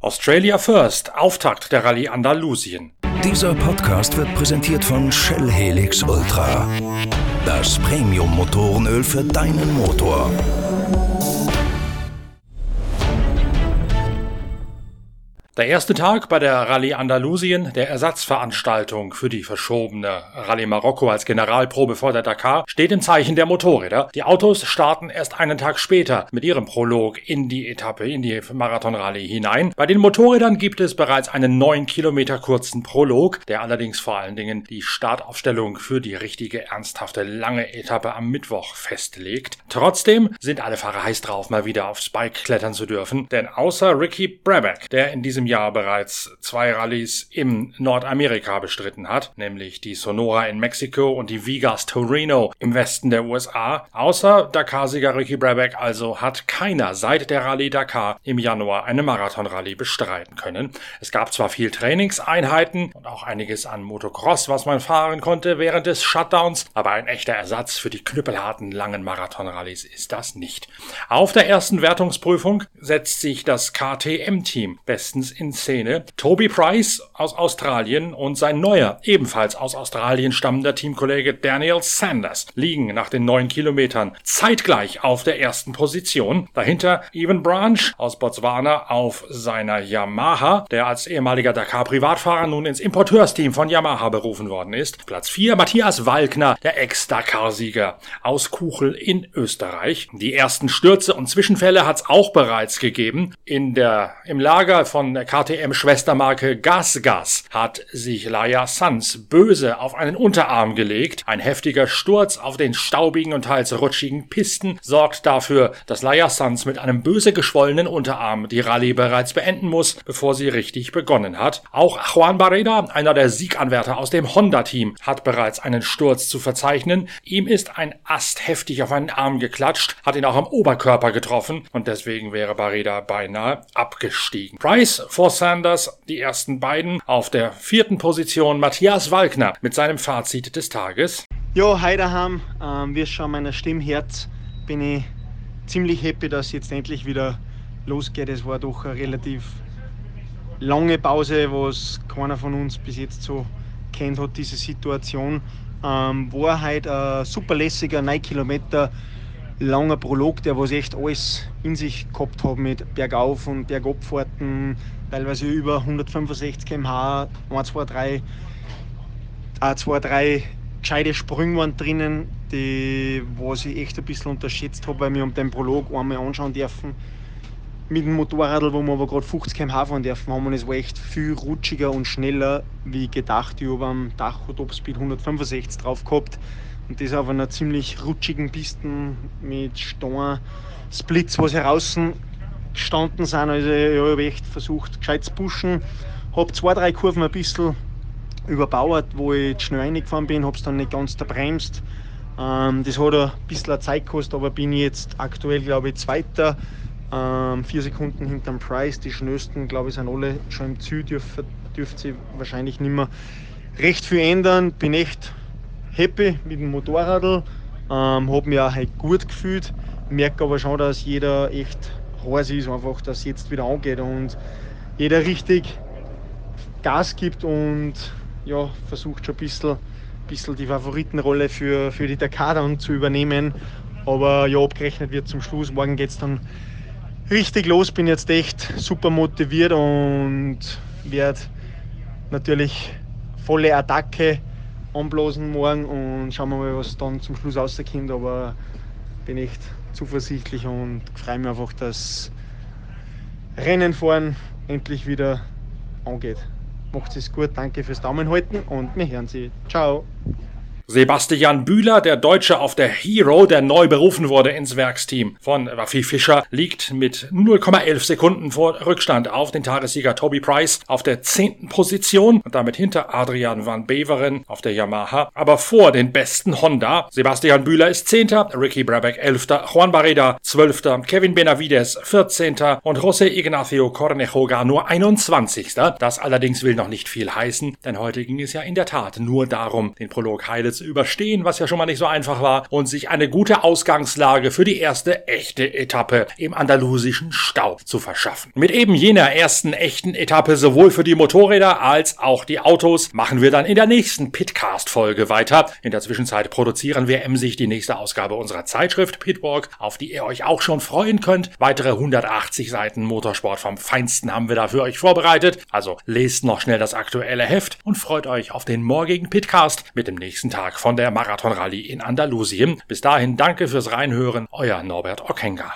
Australia First, Auftakt der Rallye Andalusien. Dieser Podcast wird präsentiert von Shell Helix Ultra. Das Premium-Motorenöl für deinen Motor. Der erste Tag bei der Rallye Andalusien, der Ersatzveranstaltung für die verschobene Rallye Marokko als Generalprobe vor der Dakar, steht im Zeichen der Motorräder. Die Autos starten erst einen Tag später mit ihrem Prolog in die Etappe, in die Marathon-Rallye hinein. Bei den Motorrädern gibt es bereits einen neun Kilometer kurzen Prolog, der allerdings vor allen Dingen die Startaufstellung für die richtige, ernsthafte, lange Etappe am Mittwoch festlegt. Trotzdem sind alle Fahrer heiß drauf, mal wieder aufs Bike klettern zu dürfen, denn außer Ricky Brabeck, der in diesem Jahr bereits zwei Rallyes im Nordamerika bestritten hat, nämlich die Sonora in Mexiko und die Vigas Torino im Westen der USA. Außer Dakar-Sieger Ricky Brabeck also hat keiner seit der Rallye Dakar im Januar eine Marathon-Rallye bestreiten können. Es gab zwar viel Trainingseinheiten und auch einiges an Motocross, was man fahren konnte während des Shutdowns, aber ein echter Ersatz für die knüppelharten langen Marathon-Rallyes ist das nicht. Auf der ersten Wertungsprüfung setzt sich das KTM-Team bestens in Szene. Toby Price aus Australien und sein neuer, ebenfalls aus Australien stammender Teamkollege Daniel Sanders liegen nach den neun Kilometern zeitgleich auf der ersten Position. Dahinter Evan Branch aus Botswana auf seiner Yamaha, der als ehemaliger Dakar-Privatfahrer nun ins Importeursteam von Yamaha berufen worden ist. Platz 4 Matthias Walkner, der Ex-Dakar-Sieger aus Kuchel in Österreich. Die ersten Stürze und Zwischenfälle hat es auch bereits gegeben. In der, im Lager von KTM-Schwestermarke GasGas hat sich Laia Sanz böse auf einen Unterarm gelegt. Ein heftiger Sturz auf den staubigen und teils rutschigen Pisten sorgt dafür, dass Laia Sanz mit einem böse geschwollenen Unterarm die Rallye bereits beenden muss, bevor sie richtig begonnen hat. Auch Juan Barreda, einer der Sieganwärter aus dem Honda-Team, hat bereits einen Sturz zu verzeichnen. Ihm ist ein Ast heftig auf einen Arm geklatscht, hat ihn auch am Oberkörper getroffen und deswegen wäre Barreda beinahe abgestiegen. Price vor Sanders die ersten beiden. Auf der vierten Position Matthias Walkner mit seinem Fazit des Tages. Ja, hi daheim. Ähm, wir schauen meiner Stimmherz. Bin ich ziemlich happy, dass es jetzt endlich wieder losgeht. Es war doch eine relativ lange Pause, was keiner von uns bis jetzt so kennt hat, diese Situation. Ähm, war heute ein super lässiger 9 Kilometer langer Prolog, der was echt alles in sich gehabt hat mit Bergauf- und Bergabfahrten, teilweise über 165 km/h, 1, 2, 3, 1, 2, 3 gescheite Sprünge waren drinnen, die was ich echt ein bisschen unterschätzt habe, weil wir um den Prolog einmal anschauen dürfen. Mit dem Motorrad, wo wir aber gerade 50 km/h fahren dürfen, haben wir es war echt viel rutschiger und schneller wie gedacht. Ich habe am Dach Topspeed 165 drauf gehabt und das auf einer ziemlich rutschigen Pisten mit Stein-Splits, was heraus gestanden sind. Also ich habe echt versucht, gescheit zu pushen. Habe zwei, drei Kurven ein bisschen überbauert, wo ich schnell reingefahren bin, habe es dann nicht ganz bremst. Ähm, das hat ein bisschen Zeit gekostet, aber bin jetzt aktuell, glaube ich, Zweiter. Ähm, vier Sekunden hinterm Price. Die schnellsten, glaube ich, sind alle schon im Ziel. Dürfte, dürfte sich wahrscheinlich nicht mehr recht viel ändern. Bin echt happy mit dem Motorrad. Ähm, habe mich auch halt gut gefühlt. Merke aber schon, dass jeder echt heiß ist, einfach, dass es jetzt wieder angeht und jeder richtig Gas gibt und ja, versucht schon ein bisschen, bisschen die Favoritenrolle für, für die Dakar dann zu übernehmen. Aber ja, abgerechnet wird zum Schluss. Morgen geht es dann richtig los. Bin jetzt echt super motiviert und werde natürlich volle Attacke anblasen morgen und schauen wir mal, was dann zum Schluss rauskommt. Aber bin echt zuversichtlich und freue mich einfach, dass Rennen fahren endlich wieder angeht. Macht es gut, danke fürs Daumen halten und wir hören Sie. Ciao. Sebastian Bühler, der Deutsche auf der Hero, der neu berufen wurde ins Werksteam von Waffi Fischer, liegt mit 0,11 Sekunden vor Rückstand auf den Tagessieger Toby Price auf der zehnten Position und damit hinter Adrian van Beveren auf der Yamaha, aber vor den besten Honda. Sebastian Bühler ist Zehnter, Ricky Brabeck Elfter, Juan Barreda Zwölfter, Kevin Benavides Vierzehnter und José Ignacio Cornejoga nur 21. Das allerdings will noch nicht viel heißen, denn heute ging es ja in der Tat nur darum, den Prolog heile zu überstehen, was ja schon mal nicht so einfach war, und sich eine gute Ausgangslage für die erste echte Etappe im andalusischen Stau zu verschaffen. Mit eben jener ersten echten Etappe sowohl für die Motorräder als auch die Autos machen wir dann in der nächsten Pitcast-Folge weiter. In der Zwischenzeit produzieren wir emsig die nächste Ausgabe unserer Zeitschrift Pitwalk, auf die ihr euch auch schon freuen könnt. Weitere 180 Seiten Motorsport vom Feinsten haben wir da für euch vorbereitet. Also lest noch schnell das aktuelle Heft und freut euch auf den morgigen Pitcast mit dem nächsten Tag von der Marathon Rallye in Andalusien. Bis dahin danke fürs Reinhören, euer Norbert Ockenga.